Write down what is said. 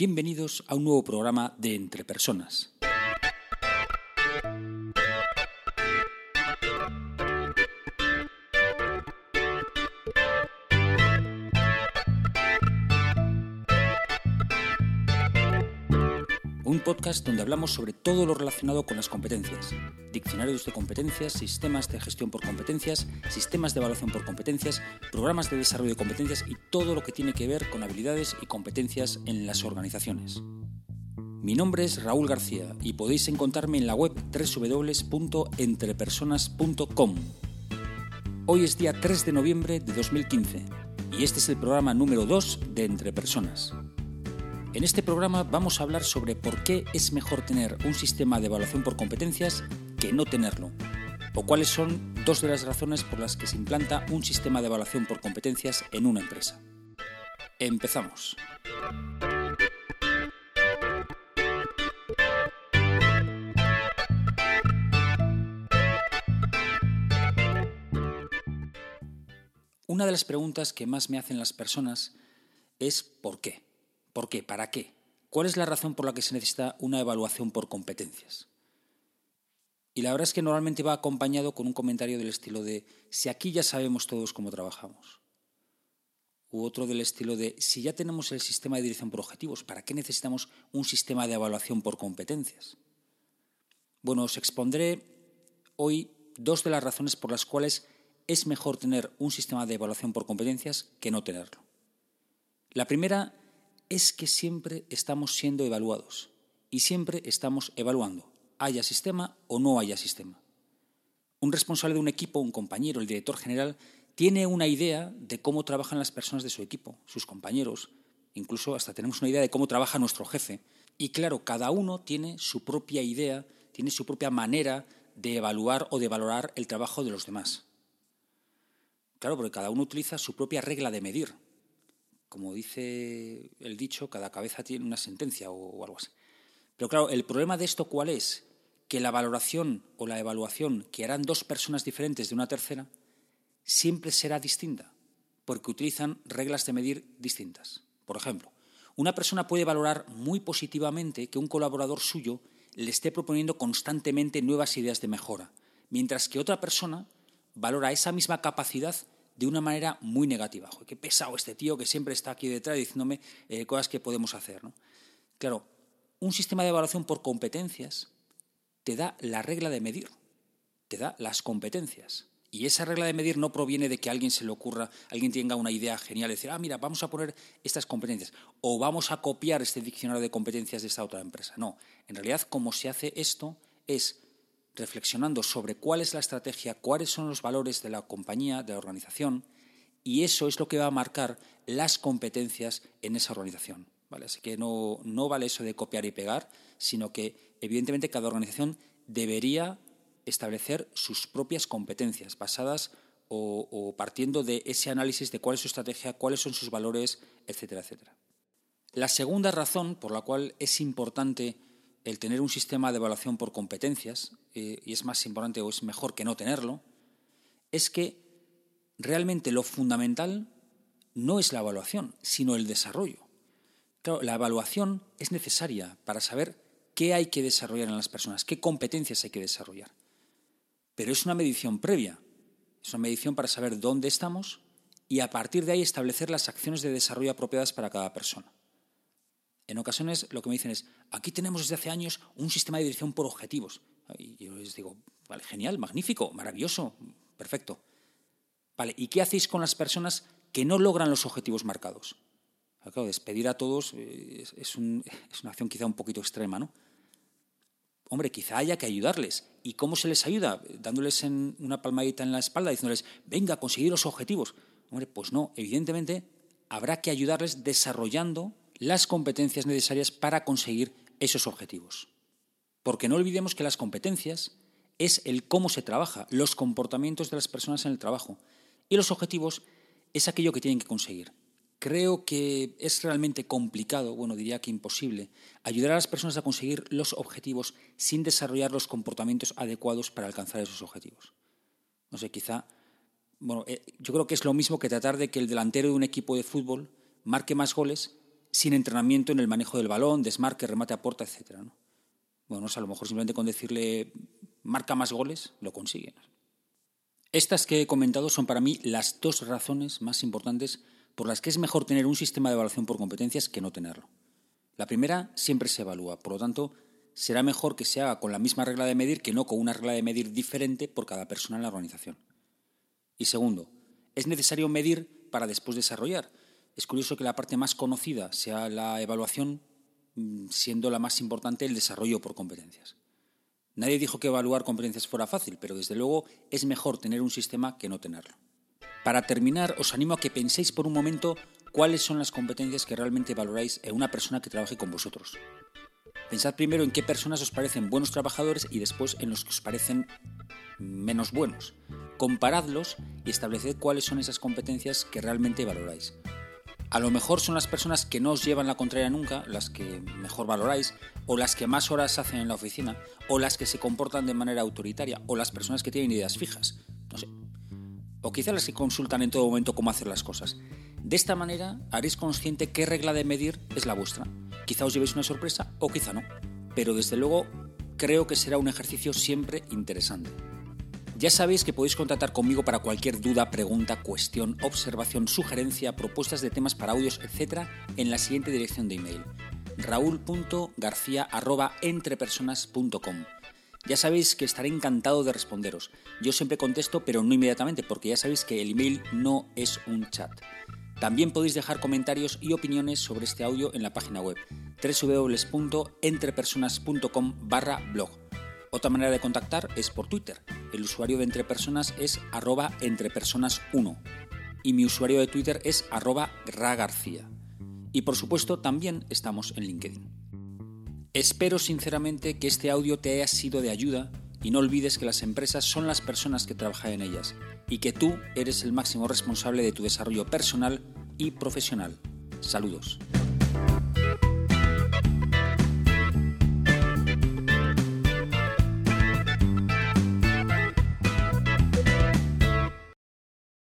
Bienvenidos a un nuevo programa de Entre Personas. Podcast donde hablamos sobre todo lo relacionado con las competencias. Diccionarios de competencias, sistemas de gestión por competencias, sistemas de evaluación por competencias, programas de desarrollo de competencias y todo lo que tiene que ver con habilidades y competencias en las organizaciones. Mi nombre es Raúl García y podéis encontrarme en la web www.entrepersonas.com. Hoy es día 3 de noviembre de 2015 y este es el programa número 2 de Entre Personas. En este programa vamos a hablar sobre por qué es mejor tener un sistema de evaluación por competencias que no tenerlo, o cuáles son dos de las razones por las que se implanta un sistema de evaluación por competencias en una empresa. Empezamos. Una de las preguntas que más me hacen las personas es ¿por qué? ¿Por qué? ¿Para qué? ¿Cuál es la razón por la que se necesita una evaluación por competencias? Y la verdad es que normalmente va acompañado con un comentario del estilo de si aquí ya sabemos todos cómo trabajamos. U otro del estilo de si ya tenemos el sistema de dirección por objetivos, ¿para qué necesitamos un sistema de evaluación por competencias? Bueno, os expondré hoy dos de las razones por las cuales es mejor tener un sistema de evaluación por competencias que no tenerlo. La primera es que siempre estamos siendo evaluados y siempre estamos evaluando, haya sistema o no haya sistema. Un responsable de un equipo, un compañero, el director general, tiene una idea de cómo trabajan las personas de su equipo, sus compañeros, incluso hasta tenemos una idea de cómo trabaja nuestro jefe. Y claro, cada uno tiene su propia idea, tiene su propia manera de evaluar o de valorar el trabajo de los demás. Claro, porque cada uno utiliza su propia regla de medir, como dice el dicho, cada cabeza tiene una sentencia o, algo así. Pero claro, el problema de esto cuál es? Que la valoración o la evaluación que harán dos personas diferentes de una tercera siempre será distinta, porque utilizan reglas de medir distintas. Por ejemplo, una persona puede valorar muy positivamente que un colaborador suyo le esté proponiendo constantemente nuevas ideas de mejora, mientras que otra persona valora esa misma capacidad de una manera muy negativa. qué pesado este tío que siempre está aquí detrás diciéndome eh, cosas que podemos hacer. ¿no? Claro, un sistema de evaluación por competencias te da la regla de medir, te da las competencias. Y esa regla de medir no proviene de que a alguien se le ocurra, alguien tenga una idea genial, de decir, ah, mira, vamos a poner estas competencias, o vamos a copiar este diccionario de competencias de esta otra empresa. No, en realidad, como se hace esto es reflexionando sobre cuál es la estrategia, cuáles son los valores de la compañía, de la organización, y eso es lo que va a marcar las competencias en esa organización. ¿vale? Así que no, no vale eso de copiar y pegar, sino que evidentemente cada organización debería establecer sus propias competencias basadas o, o, partiendo de ese análisis de cuál es su estrategia, cuáles son sus valores, etcétera, etcétera. La segunda razón por la cual es importante el tener un sistema de evaluación por competencias, eh, y es más importante o es mejor que no tenerlo, es que realmente lo fundamental no es la evaluación, sino el desarrollo. Claro, la evaluación es necesaria para saber qué hay que desarrollar en las personas, qué competencias hay que desarrollar. Pero es una medición previa, es una medición para saber dónde estamos y a partir de ahí establecer las acciones de desarrollo apropiadas para cada persona. En ocasiones lo que me dicen es, aquí tenemos desde hace años un sistema de dirección por objetivos. Y yo les digo, vale, genial, magnífico, maravilloso, perfecto. Vale, ¿y qué hacéis con las personas que no logran los objetivos marcados? Claro, despedir a todos eh, es, una acción quizá un poquito extrema, ¿no? Hombre, quizá haya que ayudarles. ¿Y cómo se les ayuda? Dándoles una palmadita en la espalda, diciéndoles, venga, conseguir los objetivos. Hombre, pues no, evidentemente habrá que ayudarles desarrollando las competencias necesarias para conseguir esos objetivos. Porque no olvidemos que las competencias es el cómo se trabaja, los comportamientos de las personas en el trabajo. Y los objetivos es aquello que tienen que conseguir. Creo que es realmente complicado, bueno, diría que imposible, ayudar a las personas a conseguir los objetivos sin desarrollar los comportamientos adecuados para alcanzar esos objetivos. No sé, quizá, bueno, eh, yo creo que es lo mismo que tratar de que el delantero de un equipo de fútbol marque más goles sin entrenamiento en el manejo del balón, desmarque, remate a puerta, etc. Bueno, a lo mejor simplemente con decirle marca más goles lo consiguen. Estas que he comentado son para mí las dos razones más importantes por las que es mejor tener un sistema de evaluación por competencias que no tenerlo. La primera siempre se evalúa, por lo tanto, será mejor que se haga con la misma regla de medir que no con una regla de medir diferente por cada persona en la organización. Y segundo, es necesario medir para después desarrollar. Es curioso que la parte más conocida sea la evaluación, mm, siendo la más importante el desarrollo por competencias. Nadie dijo que evaluar competencias fuera fácil, pero desde luego es mejor tener un sistema que no tenerlo. Para terminar, os animo a que penséis por un momento cuáles son las competencias que realmente valoráis en una persona que trabaje con vosotros. Pensad primero en qué personas os parecen buenos trabajadores y después en los que os parecen menos buenos. Comparadlos y estableced cuáles son esas competencias que realmente valoráis. A lo mejor son las personas que no os llevan la contraria nunca, las que mejor valoráis, o las que más horas hacen en la oficina, o las que se comportan de manera autoritaria, o las personas que tienen ideas fijas. No sé. O quizá las que consultan en todo momento cómo hacer las cosas. De esta manera haréis consciente qué regla de medir es la vuestra. Quizá os llevéis una sorpresa o quizá no. Pero desde luego creo que será un ejercicio siempre interesante. Ya sabéis que podéis contactar conmigo para cualquier duda, pregunta, cuestión, observación, sugerencia, propuestas de temas para audios, etc. en la siguiente dirección de email raúl.garcía.entrepersonas.com. Ya sabéis que estaré encantado de responderos. Yo siempre contesto, pero no inmediatamente, porque ya sabéis que el email no es un chat. También podéis dejar comentarios y opiniones sobre este audio en la página web www.entrepersonas.com barra blog. Otra manera de contactar es por Twitter. El usuario de Entre Personas es arroba entrepersonas1 y mi usuario de Twitter es arroba ragarcía. Y por supuesto también estamos en LinkedIn. Espero sinceramente que este audio te haya sido de ayuda y no olvides que las empresas son las personas que trabajan en ellas y que tú eres el máximo responsable de tu desarrollo personal y profesional. Saludos.